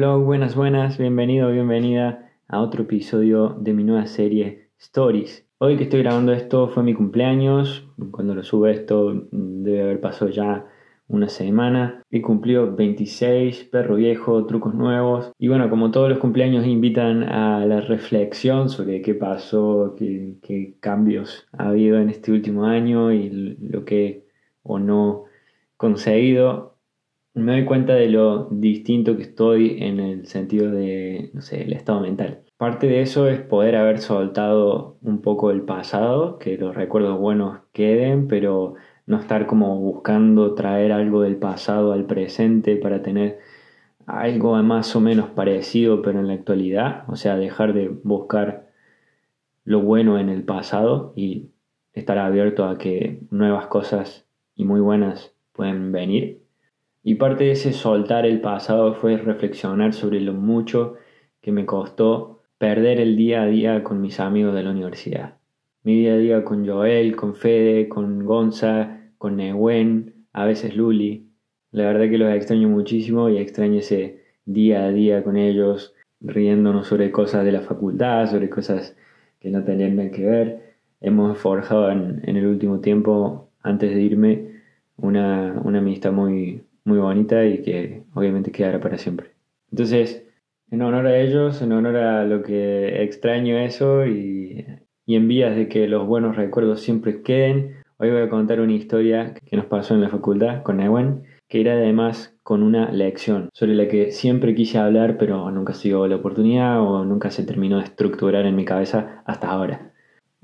buenas, buenas, bienvenido, bienvenida a otro episodio de mi nueva serie Stories. Hoy que estoy grabando esto fue mi cumpleaños, cuando lo sube esto debe haber pasado ya una semana. He cumplido 26, perro viejo, trucos nuevos. Y bueno, como todos los cumpleaños invitan a la reflexión sobre qué pasó, qué, qué cambios ha habido en este último año y lo que o no conseguido me doy cuenta de lo distinto que estoy en el sentido de, no sé, el estado mental. Parte de eso es poder haber soltado un poco el pasado, que los recuerdos buenos queden, pero no estar como buscando traer algo del pasado al presente para tener algo más o menos parecido, pero en la actualidad. O sea, dejar de buscar lo bueno en el pasado y estar abierto a que nuevas cosas y muy buenas pueden venir. Y parte de ese soltar el pasado fue reflexionar sobre lo mucho que me costó perder el día a día con mis amigos de la universidad. Mi día a día con Joel, con Fede, con Gonza, con Newen, a veces Luli. La verdad que los extraño muchísimo y extraño ese día a día con ellos, riéndonos sobre cosas de la facultad, sobre cosas que no tenían nada que ver. Hemos forjado en, el último tiempo, antes de irme, una, una amistad muy, muy bonita y que obviamente quedará para siempre. Entonces, en honor a ellos, en honor a lo que extraño eso y, y en vías de que los buenos recuerdos siempre queden, hoy voy a contar una historia que nos pasó en la facultad con Ewan, que era además con una lección sobre la que siempre quise hablar pero nunca se dio la oportunidad o nunca se terminó de estructurar en mi cabeza hasta ahora.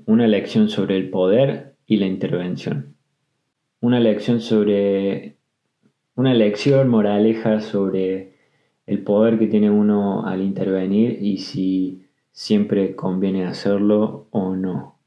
Una lección sobre el poder y la intervención. Una lección sobre una lección moraleja sobre el poder que tiene uno al intervenir y si siempre conviene hacerlo o no.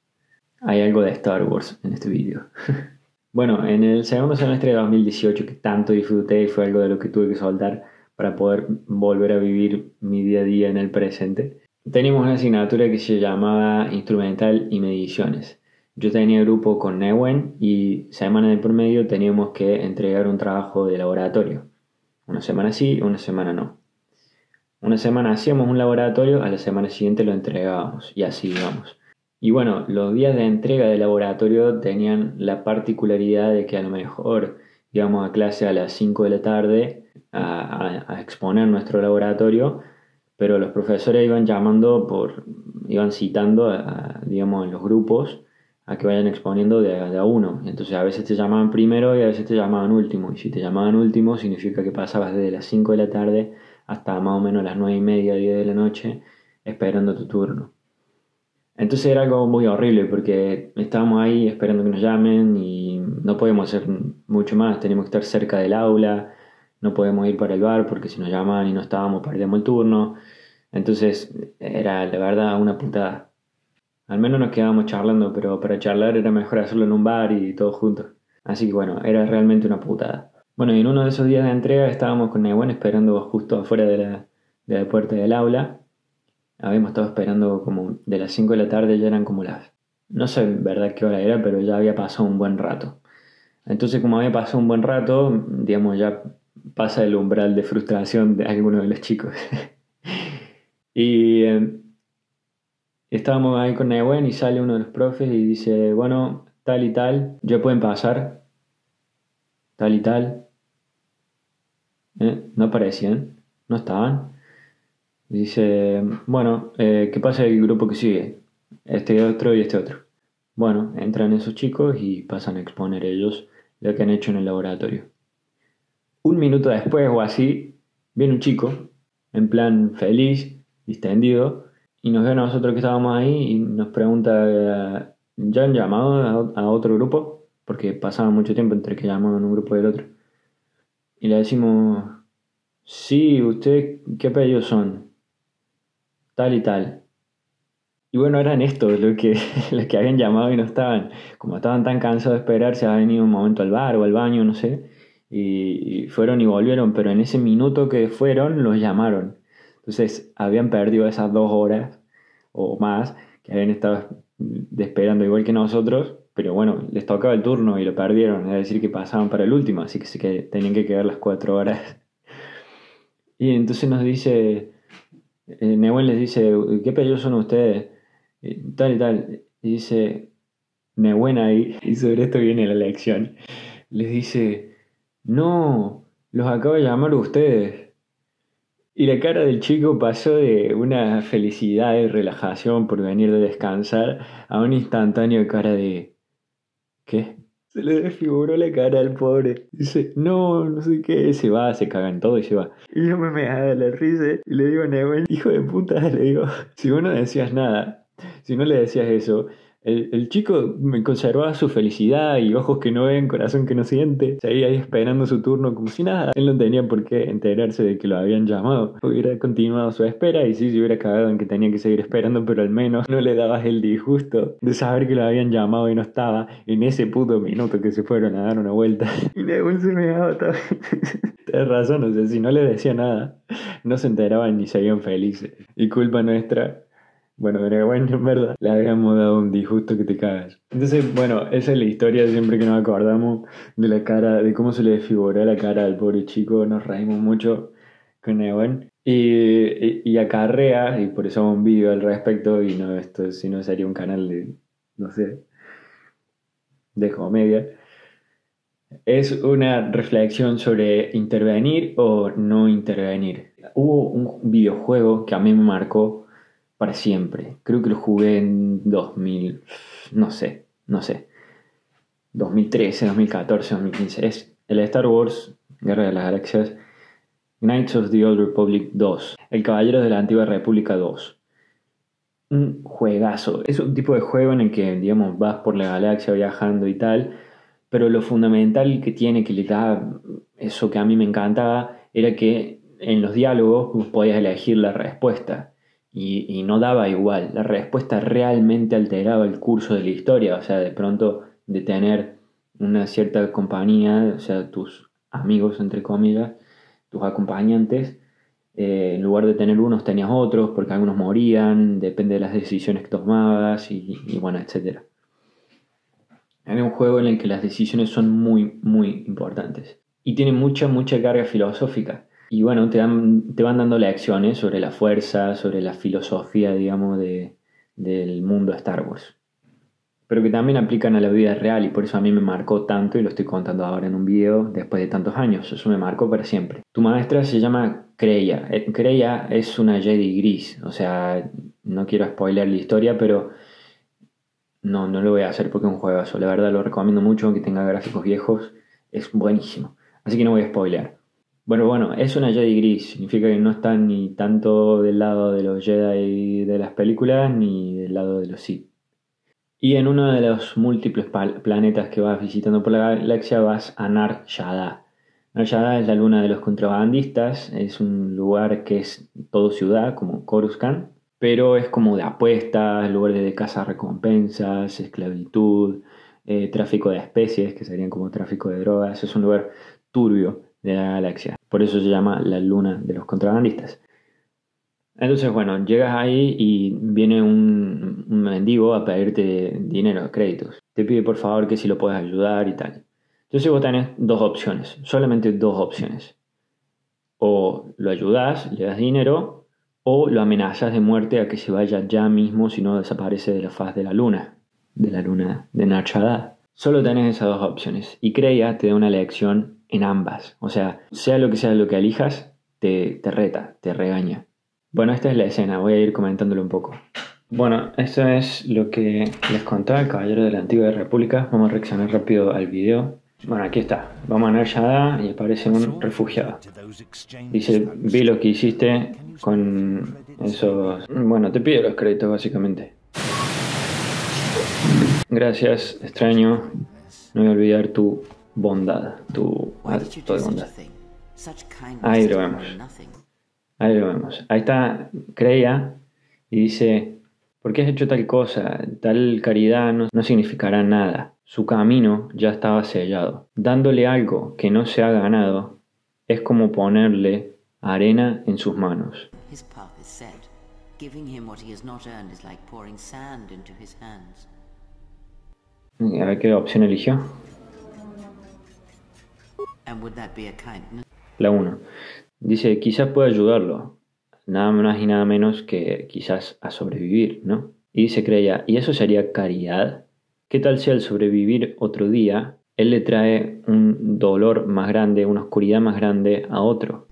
Hay algo de Star Wars en este vídeo. bueno, en el segundo semestre de 2018 que tanto disfruté y fue algo de lo que tuve que soltar para poder volver a vivir mi día a día en el presente, teníamos una asignatura que se llamaba Instrumental y Mediciones. Yo tenía grupo con Newen y semana de por medio teníamos que entregar un trabajo de laboratorio. Una semana sí, una semana no. Una semana hacíamos un laboratorio, a la semana siguiente lo entregábamos y así íbamos. Y bueno, los días de entrega de laboratorio tenían la particularidad de que a lo mejor íbamos a clase a las 5 de la tarde a, exponer nuestro laboratorio, pero los profesores iban llamando por, iban citando, digamos, en los grupos a que vayan exponiendo de, a uno. Entonces a veces te llamaban primero y a veces te llamaban último. Y si te llamaban último significa que pasabas desde las 5 de la tarde hasta más o menos las 9 y media, 10 de la noche esperando tu turno. Entonces era algo muy horrible porque estábamos ahí esperando que nos llamen y no podíamos hacer mucho más. Teníamos que estar cerca del aula, no podíamos ir para el bar porque si nos llamaban y no estábamos perdíamos el turno. Entonces era la verdad una putada. Al menos nos quedábamos charlando, pero para charlar era mejor hacerlo en un bar y todos juntos. Así que bueno, era realmente una putada. Bueno, y en uno de esos días de entrega estábamos con Newen esperando justo afuera de la, de la puerta del aula. Habíamos estado esperando como de las 5 de la tarde, ya eran como las... No sé en verdad qué hora era, pero ya había pasado un buen rato. Entonces como había pasado un buen rato, digamos, ya pasa el umbral de frustración de alguno de los chicos. y... Eh, Estábamos ahí con Newen y sale uno de los profes y dice, bueno, tal y tal, ya pueden pasar, tal y tal. ¿Eh? No aparecían, no estaban. Dice, bueno, eh, ¿qué pasa el grupo que sigue? Este otro y este otro. Bueno, entran esos chicos y pasan a exponer ellos lo que han hecho en el laboratorio. Un minuto después o así, viene un chico, en plan feliz, distendido, y nos ve a nosotros que estábamos ahí y nos pregunta, ¿ya han llamado a, otro grupo? Porque pasaba mucho tiempo entre que llamaban un grupo y el otro. Y le decimos, sí, ¿usted qué apellidos son? Tal y tal. Y bueno, eran estos los que, los que habían llamado y no estaban. Como estaban tan cansados de esperar, se habían ido un momento al bar o al baño, no sé. Y fueron y volvieron, pero en ese minuto que fueron, los llamaron. Entonces habían perdido esas dos horas o más que habían estado esperando igual que nosotros, pero bueno, les tocaba el turno y lo perdieron, es decir, que pasaban para el último, así que, tenían que quedar las cuatro horas. Y entonces nos dice, eh, les dice, ¿qué pellos son ustedes? tal y tal. Y dice, Nehuen ahí, y sobre esto viene la lección, les dice, no, los acabo de llamar ustedes. Y la cara del chico pasó de una felicidad y relajación por venir de descansar a un instantáneo cara de... ¿Qué? Se le desfiguró la cara al pobre. Dice, no, no sé qué. Se va, se caga en todo y se va. Y yo me me de la risa y le digo, Nebel, hijo de puta, le digo, si vos no decías nada, si no le decías eso, el, chico me conservaba su felicidad y ojos que no ven, corazón que no siente. Seguía ahí esperando su turno como si nada. Él no tenía por qué enterarse de que lo habían llamado. Hubiera continuado su espera y sí se hubiera cagado en que tenía que seguir esperando, pero al menos no le dabas el disgusto de saber que lo habían llamado y no estaba en ese puto minuto que se fueron a dar una vuelta. Y luego se me daba Tienes razón, o sea, si no le decía nada, no se enteraban ni seguían felices. Y culpa nuestra bueno, pero bueno, en verdad, le habíamos dado un disgusto que te cagas. Entonces, bueno, esa es la historia siempre que nos acordamos de la cara, de cómo se le desfiguró la cara al pobre chico. Nos reímos mucho con Ewan. Y, y, acarrea, y por eso hago un vídeo al respecto, y no esto, si no sería un canal de, no sé, de comedia. Es una reflexión sobre intervenir o no intervenir. Hubo un videojuego que a mí me marcó para siempre. Creo que lo jugué en 2000, no sé, no sé. 2013, 2014, 2015. Es el Star Wars, Guerra de las Galaxias, Knights of the Old Republic 2, El Caballero de la Antigua República 2. Un juegazo. Es un tipo de juego en el que, digamos, vas por la galaxia viajando y tal, pero lo fundamental que tiene, que le da eso que a mí me encantaba, era que en los diálogos podías elegir la respuesta y, no daba igual. La respuesta realmente alteraba el curso de la historia. O sea, de pronto de tener una cierta compañía, o sea, tus amigos, entre comillas, tus acompañantes, eh, en lugar de tener unos tenías otros porque algunos morían, depende de las decisiones que tomabas y, bueno, etc. Es un juego en el que las decisiones son muy, muy importantes y tiene mucha, mucha carga filosófica. Y bueno, te, dan, te van dando lecciones sobre la fuerza, sobre la filosofía, digamos, de, del mundo Star Wars. Pero que también aplican a la vida real y por eso a mí me marcó tanto y lo estoy contando ahora en un video después de tantos años. Eso me marcó para siempre. Tu maestra se llama Creia. Eh, Creia es una Jedi gris. O sea, no quiero spoiler la historia, pero no, no lo voy a hacer porque es un juegazo. La verdad lo recomiendo mucho, aunque tenga gráficos viejos. Es buenísimo. Así que no voy a spoiler. Bueno, bueno, es una Jedi gris, significa que no está ni tanto del lado de los Jedi de las películas ni del lado de los Sith. Y en uno de los múltiples planetas que vas visitando por la galaxia vas a Nar Shaddaa. Nar Shaddaa es la luna de los contrabandistas, es un lugar que es todo ciudad, como Coruscant, pero es como de apuestas, lugar de caza recompensas, esclavitud, eh, tráfico de especies, que serían como tráfico de drogas. Es un lugar turbio de la galaxia. Por eso se llama la luna de los contrabandistas. Entonces, bueno, llegas ahí y viene un, mendigo a pedirte dinero, créditos. Te pide por favor que si lo puedes ayudar y tal. Entonces vos tenés dos opciones, solamente dos opciones. O lo ayudas, le das dinero, o lo amenazas de muerte a que se vaya ya mismo si no desaparece de la faz de la luna, de la luna de Nachadad. Solo tenés esas dos opciones. Y Creia te da una lección en ambas. O sea, sea lo que sea lo que elijas, te, te reta, te regaña. Bueno, esta es la escena, voy a ir comentándolo un poco. Bueno, esto es lo que les contaba el caballero de la antigua república. Vamos a reaccionar rápido al video. Bueno, aquí está. Vamos a Nar y aparece un refugiado. Dice, vi lo que hiciste con esos... Bueno, te pido los créditos básicamente. Gracias, extraño. No voy a olvidar tu bondad, tu acto de bondad. Ahí lo vemos. Ahí lo vemos. Ahí está, creía y dice, ¿por qué has hecho tal cosa? Tal caridad no, no significará nada. Su camino ya estaba sellado. Dándole algo que no se ha ganado es como ponerle arena en sus manos. A ver qué opción eligió. La 1. Dice, quizás pueda ayudarlo, nada más y nada menos que quizás a sobrevivir, ¿no? Y dice Creya, ¿y eso sería caridad? ¿Qué tal si al sobrevivir otro día, él le trae un dolor más grande, una oscuridad más grande a otro?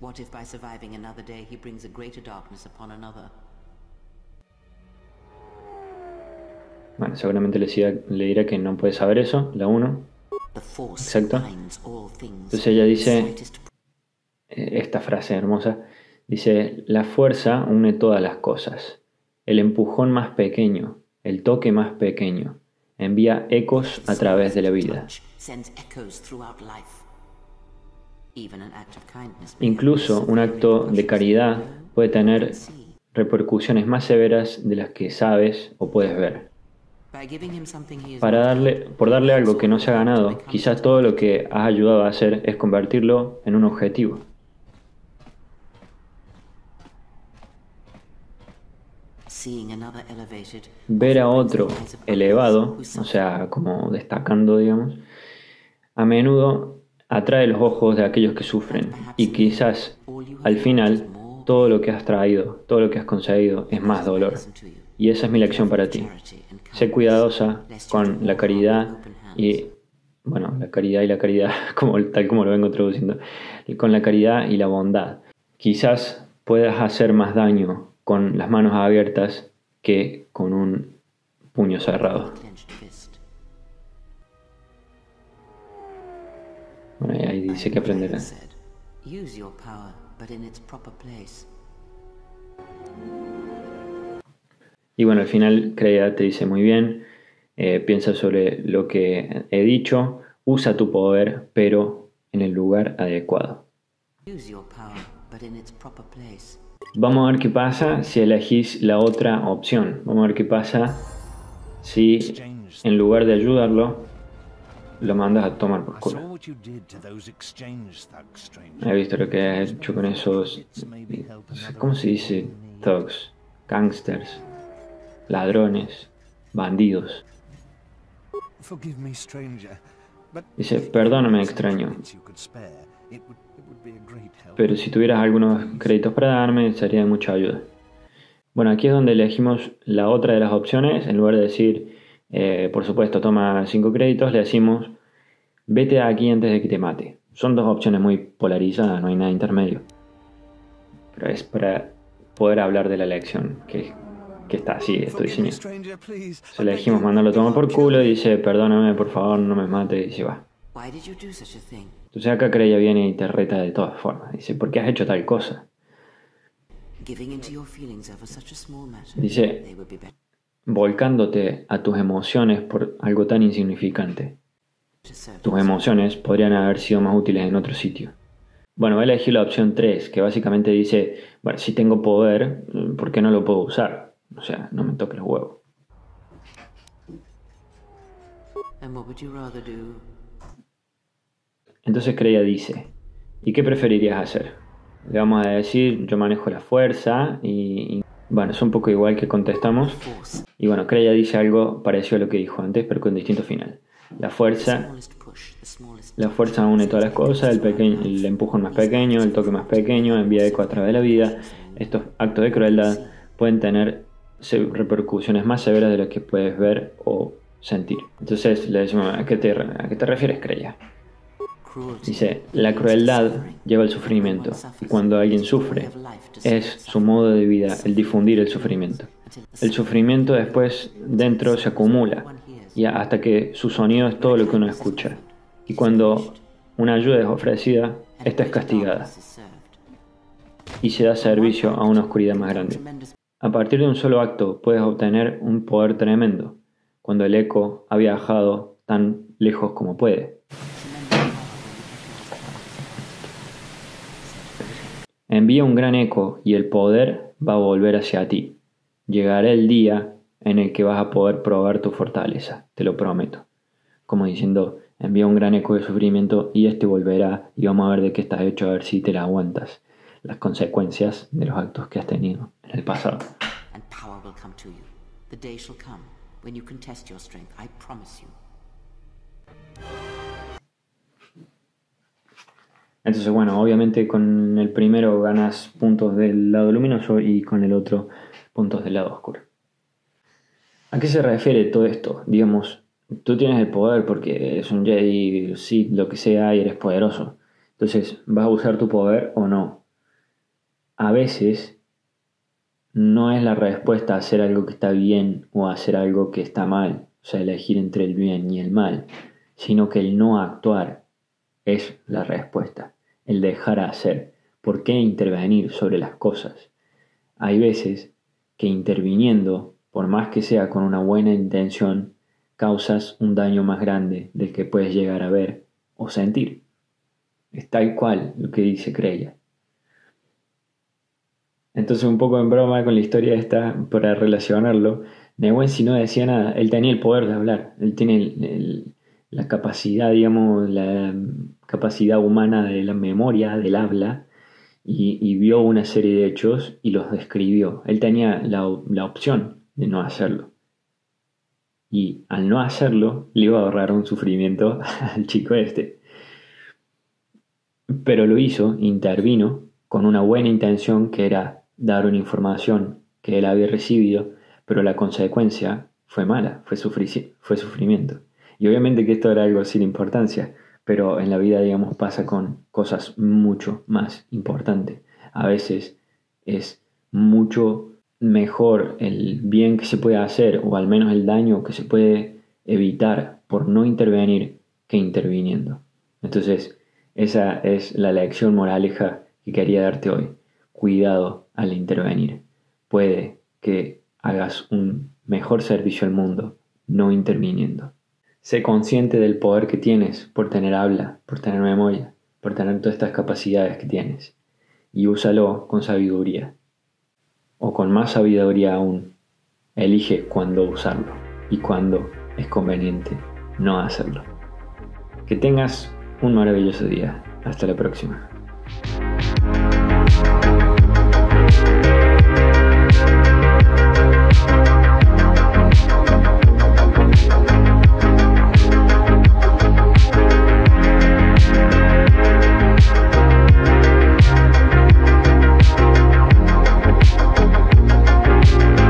Bueno, seguramente le, le dirá que no puede saber eso, la 1. Exacto. Entonces ella dice, eh, esta frase hermosa, dice, la fuerza une todas las cosas. El empujón más pequeño, el toque más pequeño, envía ecos a través de la vida. Incluso un acto de caridad puede tener repercusiones más severas de las que sabes o puedes ver. Para darle, por darle algo que no se ha ganado, quizás todo lo que has ayudado a hacer es convertirlo en un objetivo. Ver a otro elevado, o sea, como destacando, digamos, a menudo atrae los ojos de aquellos que sufren. Y quizás al final todo lo que has traído, todo lo que has conseguido es más dolor. Y esa es mi lección para ti. Sé cuidadosa con la caridad y, bueno, la caridad y la caridad, como, tal como lo vengo traduciendo, con la caridad y la bondad. Quizás puedas hacer más daño con las manos abiertas que con un puño cerrado. Bueno, ahí dice que aprenderás. Y bueno, al final Crea te dice muy bien, eh, piensa sobre lo que he dicho, usa tu poder, pero en el lugar adecuado. Vamos a ver qué pasa si elegís la otra opción. Vamos a ver qué pasa si en lugar de ayudarlo, lo mandas a tomar por culo. He visto lo que has hecho con esos... ¿Cómo se dice? Thugs, gangsters ladrones, bandidos. Dice, perdóname extraño, pero si tuvieras algunos créditos para darme, sería de mucha ayuda. Bueno, aquí es donde elegimos la otra de las opciones, en lugar de decir, eh, por supuesto, toma cinco créditos, le decimos, vete aquí antes de que te mate. Son dos opciones muy polarizadas, no hay nada intermedio. Pero es para poder hablar de la elección, que que está así esto diseñado. Se le dijimos mandarlo todo por culo y dice, perdóname, por favor, no me mate y se va. Entonces acá Creya viene y te reta de todas formas. Dice, ¿por qué has hecho tal cosa? Dice, volcándote a tus emociones por algo tan insignificante. Tus emociones podrían haber sido más útiles en otro sitio. Bueno, voy a elegir la opción 3, que básicamente dice, bueno, si tengo poder, ¿por qué no lo puedo usar? O sea, no me toque el huevo. Entonces Creia dice, ¿y qué preferirías hacer? Le vamos a decir, yo manejo la fuerza y, bueno, es un poco igual que contestamos. Y bueno, Creia dice algo parecido a lo que dijo antes, pero con distinto final. La fuerza, la fuerza une todas las cosas, el, pequeño, el empujón más pequeño, el toque más pequeño, envía eco a través de la vida. Estos actos de crueldad pueden tener repercusiones más severas de las que puedes ver o sentir. Entonces le decimos, ¿a qué te, a qué te refieres, Creya? Dice, la crueldad lleva al sufrimiento y cuando alguien sufre es su modo de vida el difundir el sufrimiento. El sufrimiento después dentro se acumula y hasta que su sonido es todo lo que uno escucha. Y cuando una ayuda es ofrecida, esta es castigada y se da servicio a una oscuridad más grande. A partir de un solo acto puedes obtener un poder tremendo, cuando el eco ha viajado tan lejos como puede. Envía un gran eco y el poder va a volver hacia ti. Llegará el día en el que vas a poder probar tu fortaleza, te lo prometo. Como diciendo, envía un gran eco de sufrimiento y este volverá y vamos a ver de qué estás hecho, a ver si te la aguantas las consecuencias de los actos que has tenido en el pasado. Entonces, bueno, obviamente con el primero ganas puntos del lado luminoso y con el otro puntos del lado oscuro. ¿A qué se refiere todo esto? Digamos, tú tienes el poder porque es un Jedi, sí, lo que sea, y eres poderoso. Entonces, ¿vas a usar tu poder o no? A veces no es la respuesta hacer algo que está bien o hacer algo que está mal, o sea, elegir entre el bien y el mal, sino que el no actuar es la respuesta, el dejar hacer. ¿Por qué intervenir sobre las cosas? Hay veces que interviniendo, por más que sea con una buena intención, causas un daño más grande del que puedes llegar a ver o sentir. Es tal cual lo que dice Creia. Entonces, un poco en broma con la historia esta, para relacionarlo, Newen si no decía nada, él tenía el poder de hablar, él tiene la capacidad, digamos, la capacidad humana de la memoria, del habla, y, vio una serie de hechos y los describió. Él tenía la, la opción de no hacerlo. Y al no hacerlo, le iba a ahorrar un sufrimiento al chico este. Pero lo hizo, intervino, con una buena intención que era dar una información que él había recibido, pero la consecuencia fue mala, fue, fue sufrimiento. Y obviamente que esto era algo sin importancia, pero en la vida, digamos, pasa con cosas mucho más importantes. A veces es mucho mejor el bien que se puede hacer o al menos el daño que se puede evitar por no intervenir que interviniendo. Entonces, esa es la lección moraleja que quería darte hoy. Cuidado al intervenir. Puede que hagas un mejor servicio al mundo no interviniendo. Sé consciente del poder que tienes por tener habla, por tener memoria, por tener todas estas capacidades que tienes. Y úsalo con sabiduría. O con más sabiduría aún, elige cuándo usarlo y cuándo es conveniente no hacerlo. Que tengas un maravilloso día. Hasta la próxima.